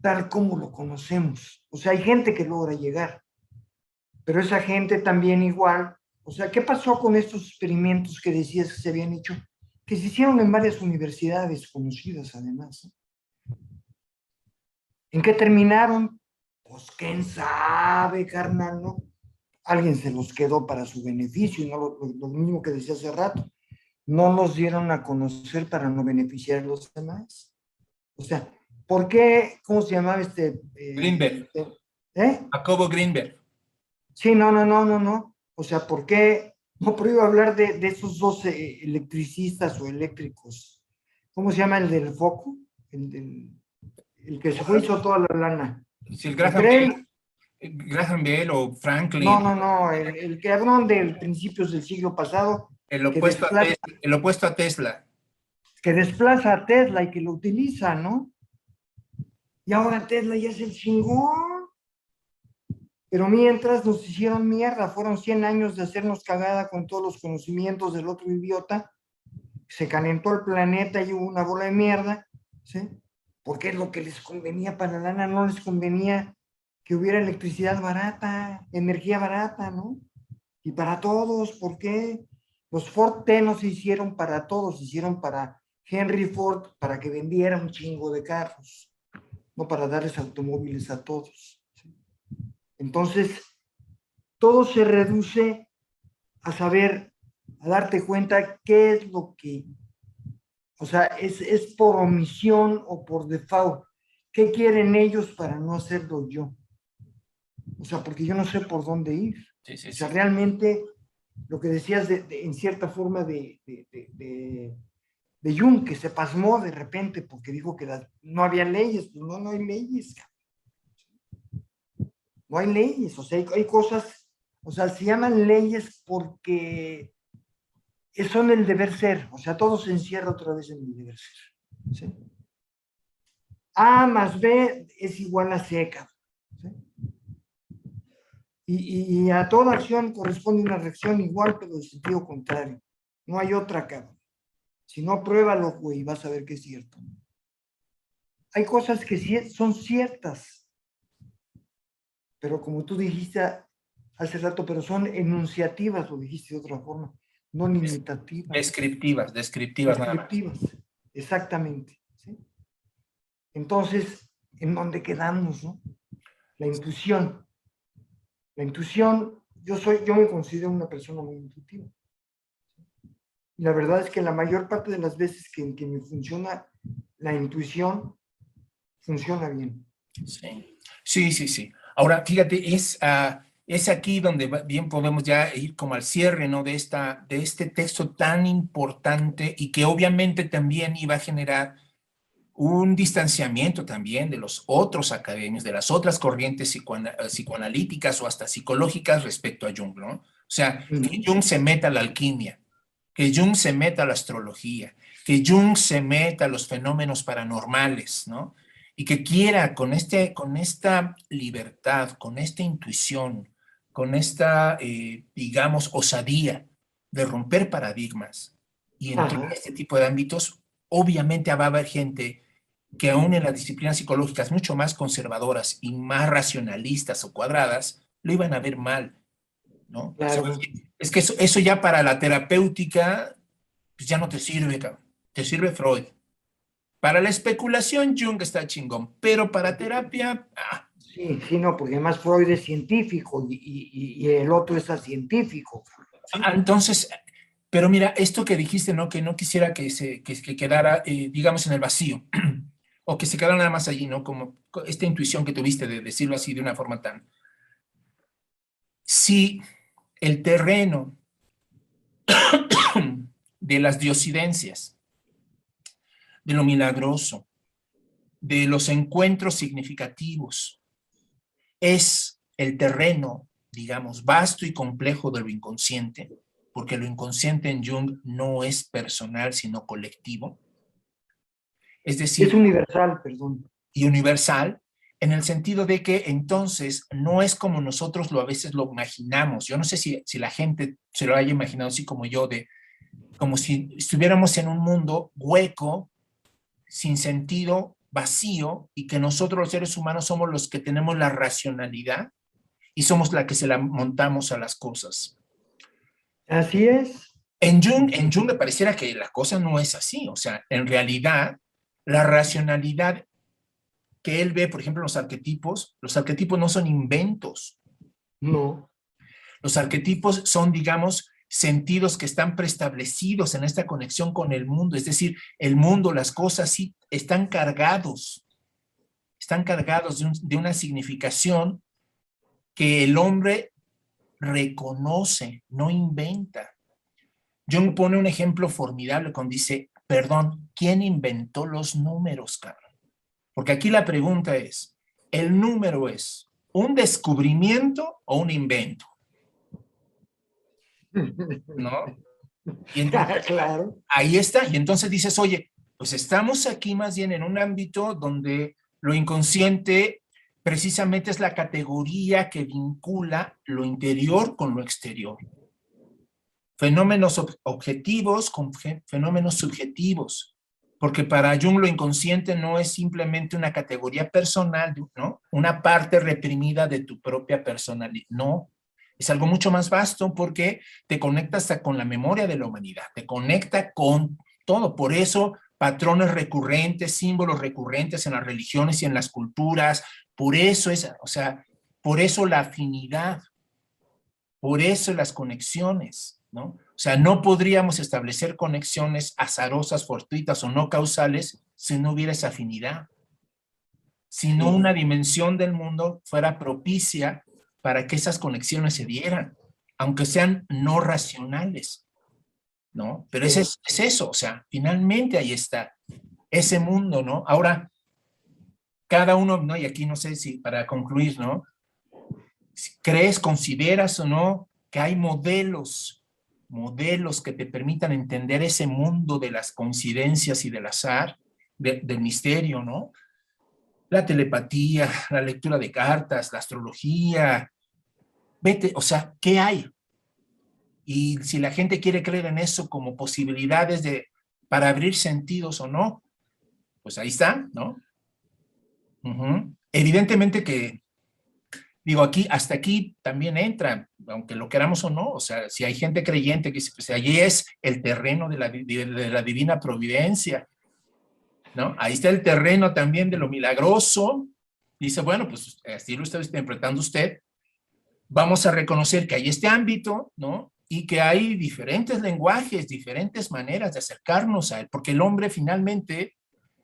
tal como lo conocemos. O sea, hay gente que logra llegar, pero esa gente también igual. O sea, ¿qué pasó con estos experimentos que decías que se habían hecho? Que se hicieron en varias universidades conocidas además. ¿En qué terminaron? Pues quién sabe, carnal, ¿no? Alguien se los quedó para su beneficio, y no lo, mismo que decía hace rato. no los dieron a conocer para no beneficiar a los demás. O sea, ¿por qué, cómo se llamaba este? Eh, Greenberg. ¿Eh? Jacobo Greenberg. Sí, no, no, no, no, no. O sea, ¿por qué no prohíbo hablar de, de esos dos eh, electricistas o eléctricos? ¿Cómo se llama el del foco? El, el que se fue hizo toda la lana. Sí, el Graham Bell, Graham Bell o Franklin. No, no, no, el, el cabrón de principios del siglo pasado. El opuesto, a Tesla, el opuesto a Tesla. Que desplaza a Tesla y que lo utiliza, ¿no? Y ahora Tesla ya es el chingón. Pero mientras nos hicieron mierda, fueron 100 años de hacernos cagada con todos los conocimientos del otro idiota. Se calentó el planeta y hubo una bola de mierda, ¿sí? Porque es lo que les convenía para la lana, no les convenía que hubiera electricidad barata, energía barata, ¿no? Y para todos, ¿por qué? Los Ford T no se hicieron para todos, se hicieron para Henry Ford, para que vendiera un chingo de carros, no para darles automóviles a todos. Entonces, todo se reduce a saber, a darte cuenta qué es lo que, o sea, es, es por omisión o por default. ¿Qué quieren ellos para no hacerlo yo? O sea, porque yo no sé por dónde ir. o sea, realmente lo que decías de, en cierta forma de, de, de, Jung, que se pasmó de repente porque dijo que no había leyes. Pues no, no hay leyes. No hay leyes. O sea, hay, hay cosas, o sea, se llaman leyes porque son el deber ser. O sea, todo se encierra otra vez en el deber ser. ¿sí? A más B es igual a C, y, a toda acción corresponde una reacción igual, pero de sentido contrario. No hay otra cara. Si no, pruébalo, güey, vas a ver que es cierto. Hay cosas que sí son ciertas, pero como tú dijiste hace rato, pero son enunciativas, lo dijiste de otra forma, no limitativas. Descriptivas, descriptivas. Descriptivas, exactamente. Entonces, ¿en dónde quedamos, no? La intuición. La intuición, yo soy, yo me considero una persona muy intuitiva. La verdad es que la mayor parte de las veces que, que me funciona la intuición, funciona bien. Sí, sí, sí. sí. Ahora, fíjate, es, uh, es aquí donde bien podemos ya ir como al cierre, ¿no? De, esta, de este texto tan importante y que obviamente también iba a generar un distanciamiento también de los otros académicos, de las otras corrientes eh, psicoanalíticas o hasta psicológicas respecto a Jung, ¿no? O sea, que Jung se meta a la alquimia, que Jung se meta a la astrología, que Jung se meta a los fenómenos paranormales, ¿no? Y que quiera con, este, con esta libertad, con esta intuición, con esta, eh, digamos, osadía de romper paradigmas y en este tipo de ámbitos, obviamente va a haber gente que aún en las disciplinas psicológicas mucho más conservadoras y más racionalistas o cuadradas, lo iban a ver mal, ¿no? es que eso, ya para la terapéutica, pues ya no te sirve, te sirve Freud. Para la especulación, Jung está chingón, pero para terapia... Ah. Sí, sí, no, porque además Freud es científico y, el otro es científico. Ah, entonces, pero mira, esto que dijiste, ¿no? Que no quisiera que se que, quedara, eh, digamos, en el vacío. [CLEARS THROAT] o que se quedaron nada más allí, ¿no? Como esta intuición que tuviste de decirlo así de una forma tan... Si el terreno [CLEARS THROAT] de las diosidencias, de lo milagroso, de los encuentros significativos, es el terreno, digamos, vasto y complejo de lo inconsciente, porque lo inconsciente en Jung no es personal, sino colectivo, es decir... Es universal, perdón. Y universal en el sentido de que entonces no es como nosotros lo a veces lo imaginamos. Yo no sé si, si la gente se lo haya imaginado así como yo, de como si estuviéramos en un mundo hueco, sin sentido, vacío, y que nosotros los seres humanos somos los que tenemos la racionalidad y somos la que se la montamos a las cosas. Así es. En Jung, en Jung me pareciera que la cosa no es así. O sea, en realidad la racionalidad que él ve, por ejemplo, en los arquetipos, los arquetipos no son inventos. No. Los arquetipos son, digamos, sentidos que están preestablecidos en esta conexión con el mundo, es decir, el mundo, las cosas sí están cargados, están cargados de, una significación que el hombre reconoce, no inventa. Jung pone un ejemplo formidable cuando dice, perdón, ¿quién inventó los números, Carlos? Porque aquí la pregunta es, ¿el número es un descubrimiento o un invento? ¿No? [LAUGHS] Y claro. Ahí está. Y entonces dices, oye, pues estamos aquí más bien en un ámbito donde lo inconsciente precisamente es la categoría que vincula lo interior con lo exterior. Fenómenos objetivos con fenómenos subjetivos. Porque para Jung lo inconsciente no es simplemente una categoría personal, ¿no? Una parte reprimida de tu propia personalidad. No, es algo mucho más vasto porque te conecta hasta con la memoria de la humanidad, te conecta con todo. Por eso patrones recurrentes, símbolos recurrentes en las religiones y en las culturas, por eso es, o sea, por eso la afinidad, por eso las conexiones, ¿no? O sea, no podríamos establecer conexiones azarosas, fortuitas o no causales si no hubiera esa afinidad. Si no una dimensión del mundo fuera propicia para que esas conexiones se dieran, aunque sean no racionales. ¿no? Pero es, es eso, o sea, finalmente ahí está, ese mundo, ¿no? Ahora, cada uno, ¿no? Y aquí no sé si para concluir, ¿no? ¿Crees, consideras o no que hay modelos, modelos que te permitan entender ese mundo de las coincidencias y del azar, del misterio, ¿no? La telepatía, la lectura de cartas, la astrología, vete, o sea, ¿qué hay? Y si la gente quiere creer en eso como posibilidades de, para abrir sentidos o no, pues ahí está, ¿no? Evidentemente que, digo, aquí, hasta aquí también entra, aunque lo queramos o no, o sea, si hay gente creyente que pues allí es el terreno de la, de la divina providencia, ¿no? Ahí está el terreno también de lo milagroso. Dice, bueno, pues así lo está interpretando usted. Vamos a reconocer que hay este ámbito, ¿no? y que hay diferentes lenguajes, diferentes maneras de acercarnos a él, porque el hombre finalmente,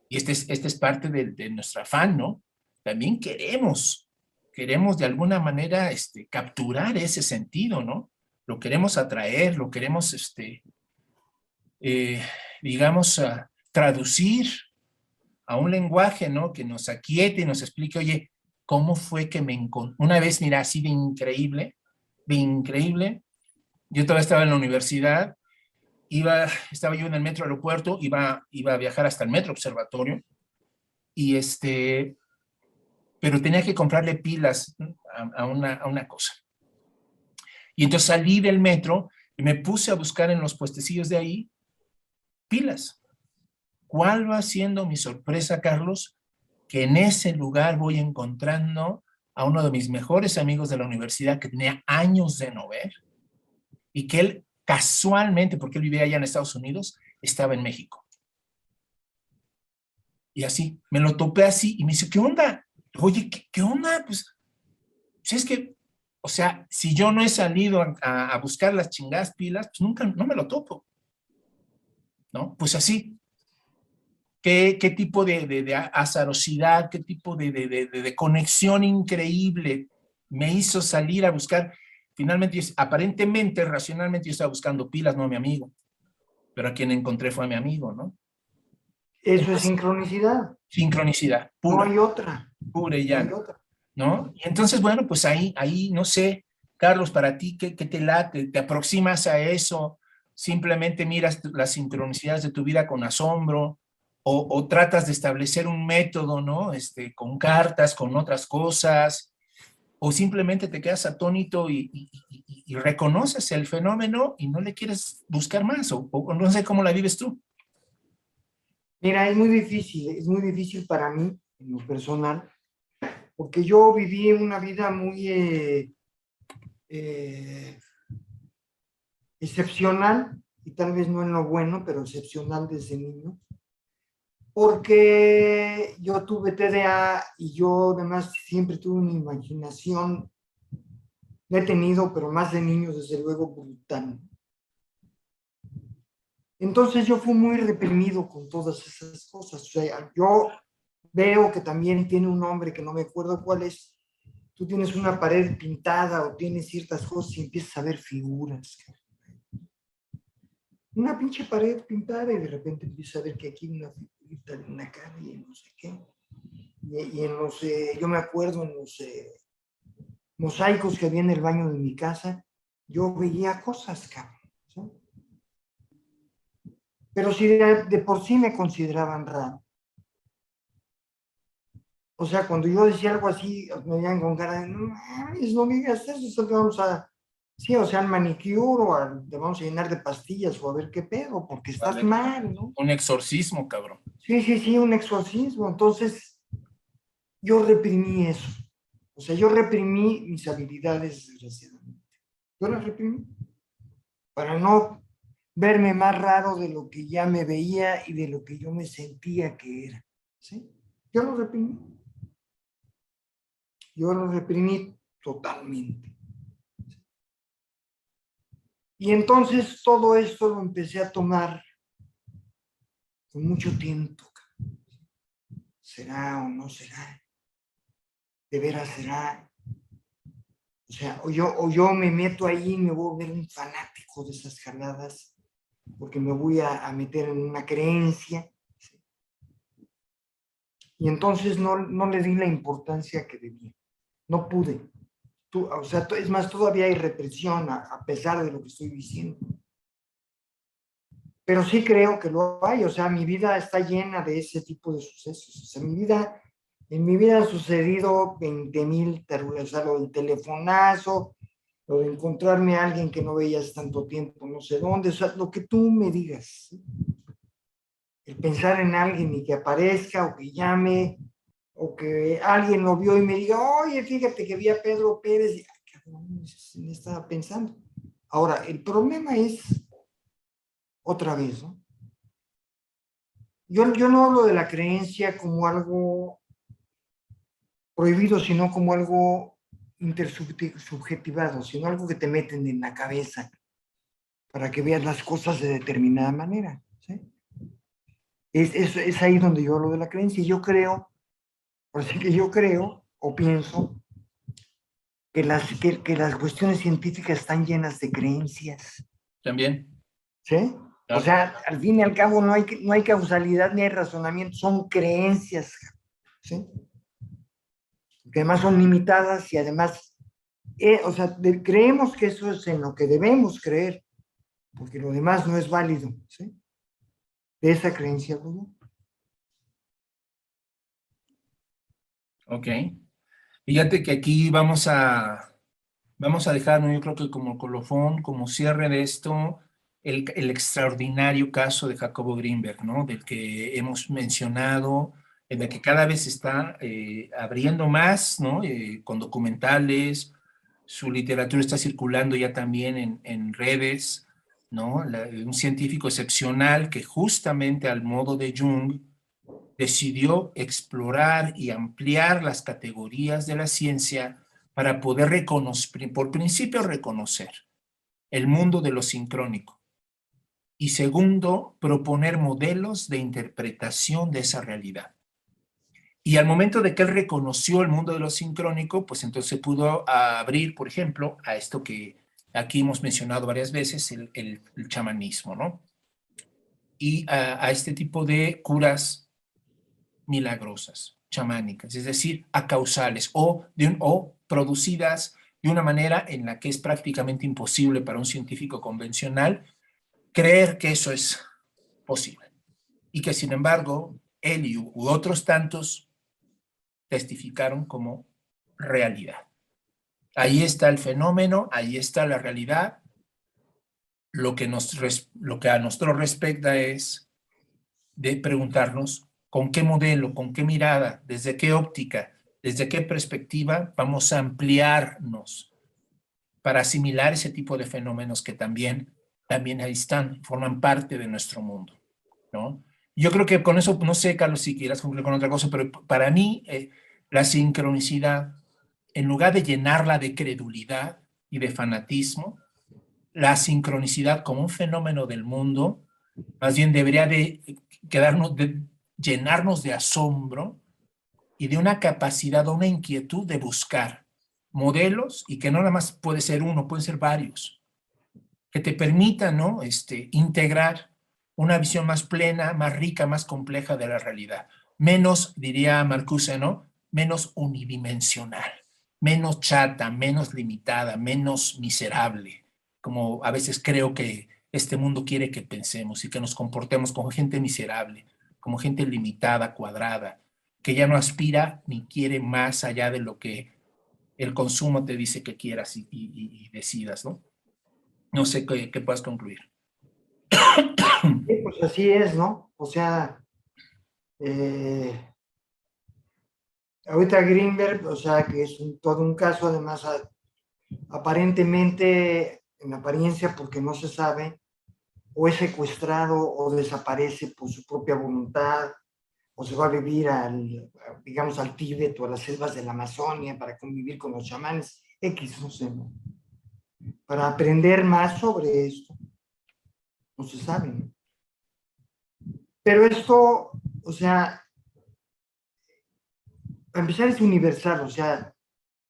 y este es, este es parte de, de nuestro afán, ¿no? También queremos, queremos de alguna manera este, capturar ese sentido, ¿no? Lo queremos atraer, lo queremos, este, eh, digamos, traducir a un lenguaje, ¿no? Que nos aquiete y nos explique, oye, ¿cómo fue que me encontré? Una vez, mira, así de increíble, de increíble, yo todavía estaba en la universidad, iba, estaba yo en el metro aeropuerto, iba, iba a viajar hasta el metro observatorio, y este, pero tenía que comprarle pilas a, una, a una cosa. Y entonces salí del metro y me puse a buscar en los puestecillos de ahí pilas. ¿Cuál va siendo mi sorpresa, Carlos? Que en ese lugar voy encontrando a uno de mis mejores amigos de la universidad que tenía años de no ver y que él casualmente, porque él vivía allá en Estados Unidos, estaba en México. Y así, me lo topé así y me dice, ¿qué onda? Oye, ¿qué, onda? Pues, si es que, o sea, si yo no he salido a, buscar las chingadas pilas, pues nunca, no me lo topo. ¿No? Pues así. ¿Qué, qué tipo de, de, azarosidad, qué tipo de, de conexión increíble me hizo salir a buscar Finalmente, aparentemente, racionalmente, yo estaba buscando pilas, no a mi amigo. Pero a quien encontré fue a mi amigo, ¿no? Eso es sincronicidad. Sincronicidad. Pura, no hay otra. Pura y ya. No, Y entonces, bueno, pues ahí, ahí, no sé, Carlos, para ti, ¿qué, qué te late? ¿Te aproximas a eso? ¿Simplemente miras las sincronicidades de tu vida con asombro? O, tratas de establecer un método, ¿no? Este, con cartas, con otras cosas, o simplemente te quedas atónito y, reconoces el fenómeno y no le quieres buscar más, o, no sé cómo la vives tú. Mira, es muy difícil, es muy difícil para mí, en lo personal, porque yo viví una vida muy eh, eh, excepcional, y tal vez no en lo bueno, pero excepcional desde niño porque yo tuve TDA y yo además siempre tuve una imaginación, la he tenido, pero más de niños, desde luego, brutal. Entonces yo fui muy reprimido con todas esas cosas. O sea, yo veo que también tiene un nombre que no me acuerdo cuál es. Tú tienes una pared pintada o tienes ciertas cosas y empiezas a ver figuras. Una pinche pared pintada y de repente empiezas a ver que aquí hay una figurita y no sé qué. Y, en los, yo me acuerdo en los eh, mosaicos que había en el baño de mi casa, yo veía cosas, cabrón. Pero si de, por sí me consideraban raro. O sea, cuando yo decía algo así, me veían con cara de, no no eso vamos a, sí, o sea, al manicure o al, te vamos a llenar de pastillas o a ver qué pedo, porque estás mal, ¿no? Un exorcismo, cabrón. Sí, sí, sí, un exorcismo. Entonces, yo reprimí eso. O sea, yo reprimí mis habilidades, desgraciadamente. Yo las reprimí. Para no verme más raro de lo que ya me veía y de lo que yo me sentía que era. ¿sí? Yo lo reprimí. Yo lo reprimí totalmente. Y entonces todo esto lo empecé a tomar con mucho tiempo. ¿Será o no será? ¿De veras será? O sea, o yo, o yo me meto ahí y me voy a ver un fanático de esas jaladas porque me voy a, meter en una creencia. Y entonces no, no, le di la importancia que debía. No pude. Tú, o sea, es más, todavía hay represión a, pesar de lo que estoy diciendo. Pero sí creo que lo hay. O sea, mi vida está llena de ese tipo de sucesos. O sea, mi vida, en mi vida han sucedido 20 mil, o sea, lo del telefonazo, o de encontrarme a alguien que no veías tanto tiempo, no sé dónde, o sea, lo que tú me digas. El pensar en alguien y que aparezca o que llame, o que alguien lo vio y me diga, oye, fíjate que vi a Pedro Pérez, y ay, me estaba pensando. Ahora, el problema es, otra vez, ¿no? Yo, yo no hablo de la creencia como algo prohibido, sino como algo intersubjetivado, sino algo que te meten en la cabeza para que veas las cosas de determinada manera. Es, es, ahí donde yo hablo de la creencia. Yo creo, así que yo creo o pienso que las, que, las cuestiones científicas están llenas de creencias. También. ¿Sí? O sea, al fin y al cabo no hay, no hay causalidad ni hay razonamiento, son creencias. ¿Sí? que además son limitadas y además, eh, o sea, creemos que eso es en lo que debemos creer, porque lo demás no es válido, ¿sí? De esa creencia, ¿no? Ok. Fíjate que aquí vamos a, vamos a dejar, yo creo que como colofón, como cierre de esto, el, el extraordinario caso de Jacobo Greenberg, ¿no? Del que hemos mencionado, en el que cada vez se está eh, abriendo más, ¿no? Eh, con documentales, su literatura está circulando ya también en, redes, ¿no? un científico excepcional que justamente al modo de Jung decidió explorar y ampliar las categorías de la ciencia para poder reconocer, por principio reconocer el mundo de lo sincrónico y segundo, proponer modelos de interpretación de esa realidad. Y al momento de que él reconoció el mundo de lo sincrónico, pues entonces pudo abrir, por ejemplo, a esto que aquí hemos mencionado varias veces, el, el, chamanismo, ¿no? Y a, este tipo de curas milagrosas, chamánicas, es decir, a causales o, de o producidas de una manera en la que es prácticamente imposible para un científico convencional creer que eso es posible. Y que sin embargo, él y u otros tantos testificaron como realidad. Ahí está el fenómeno, ahí está la realidad. Lo que, nos, lo que a nosotros respecta es de preguntarnos con qué modelo, con qué mirada, desde qué óptica, desde qué perspectiva vamos a ampliarnos para asimilar ese tipo de fenómenos que también, también ahí están, forman parte de nuestro mundo. ¿no? Yo creo que con eso, no sé, Carlos, si quieras concluir con otra cosa, pero para mí eh, la sincronicidad, en lugar de llenarla de credulidad y de fanatismo, la sincronicidad como un fenómeno del mundo Más bien debería de quedarnos, de llenarnos de asombro y de una capacidad, una inquietud de buscar modelos y que no nada más puede ser uno, pueden ser varios, que te permitan, ¿no? Este, integrar una visión más plena, más rica, más compleja de la realidad. Menos, diría Marcuse, ¿no? Menos unidimensional, menos chata, menos limitada, menos miserable, como a veces creo que este mundo quiere que pensemos y que nos comportemos como gente miserable, como gente limitada, cuadrada, que ya no aspira ni quiere más allá de lo que el consumo te dice que quieras y, decidas, ¿no? No sé qué, qué puedas concluir. Sí, pues así es, ¿no? O sea, eh, ahorita Greenberg, o sea, que es todo un caso, además, aparentemente, en apariencia, porque no se sabe, o es secuestrado o desaparece por su propia voluntad, o se va a vivir al, digamos, al Tíbet o a las selvas de la Amazonia para convivir con los chamanes, X, no sé. Para aprender más sobre esto. No se sabe. Pero esto, o sea, para empezar es universal, o sea,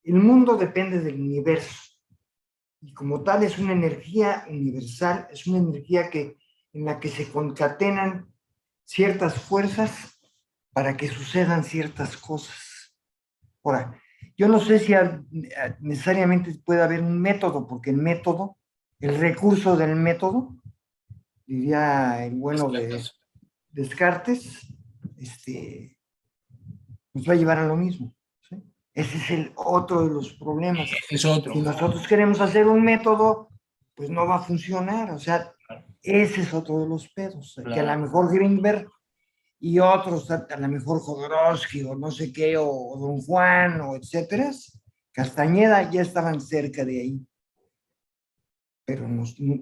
el mundo depende del universo. Y como tal es una energía universal, es una energía que, en la que se concatenan ciertas fuerzas para que sucedan ciertas cosas. Ahora, yo no sé si necesariamente puede haber un método, porque el método, el recurso del método, diría el bueno de Descartes, este, nos va a llevar a lo mismo. Ese es el otro de los problemas. Es otro. Si nosotros queremos hacer un método, pues no va a funcionar. O sea, ese es otro de los pedos. Que a lo mejor Greenberg y otros, a lo mejor Jodorowsky o no sé qué, o, Don Juan, o etcétera, Castañeda ya estaban cerca de ahí. Pero,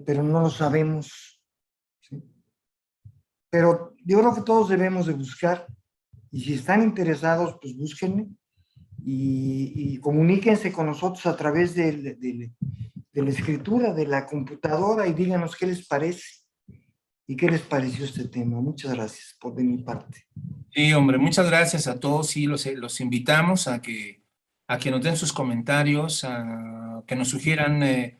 pero no lo sabemos. Pero yo creo que todos debemos de buscar, y si están interesados, pues búsquenme y, comuníquense con nosotros a través de, la escritura, de la computadora y díganos qué les parece. ¿Y qué les pareció este tema? Muchas gracias por de mi parte. Sí, hombre, muchas gracias a todos. Sí, los, los invitamos a que, a que nos den sus comentarios, a que nos sugieran eh,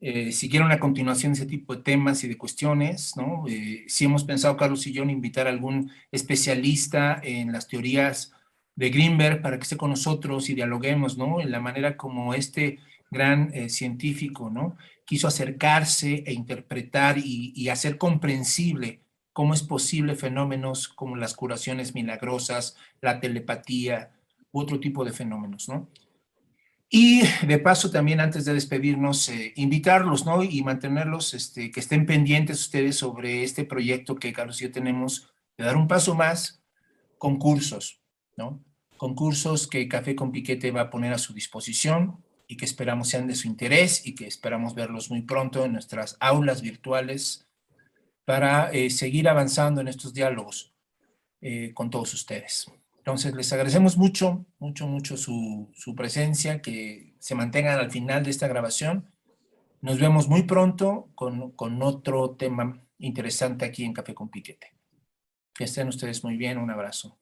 eh, si quieren una continuación de ese tipo de temas y de cuestiones, ¿no? Eh, si hemos pensado, Carlos y yo, en invitar a algún especialista en las teorías de Greenberg para que esté con nosotros y dialoguemos, ¿no? En la manera como este gran científico, ¿no? quiso acercarse e interpretar y, hacer comprensible cómo es posible fenómenos como las curaciones milagrosas, la telepatía u otro tipo de fenómenos, ¿no? Y de paso también antes de despedirnos, eh, invitarlos, ¿no? Y mantenerlos, este, que estén pendientes ustedes sobre este proyecto que Carlos y yo tenemos de dar un paso más, concursos, ¿no? Concursos que Café con Piquete va a poner a su disposición y que esperamos sean de su interés y que esperamos verlos muy pronto en nuestras aulas virtuales para eh, seguir avanzando en estos diálogos eh, con todos ustedes. Entonces, les agradecemos mucho, mucho, mucho su, su presencia, que se mantengan al final de esta grabación. Nos vemos muy pronto con, con otro tema interesante aquí en Café con Piquete. Que estén ustedes muy bien, un abrazo.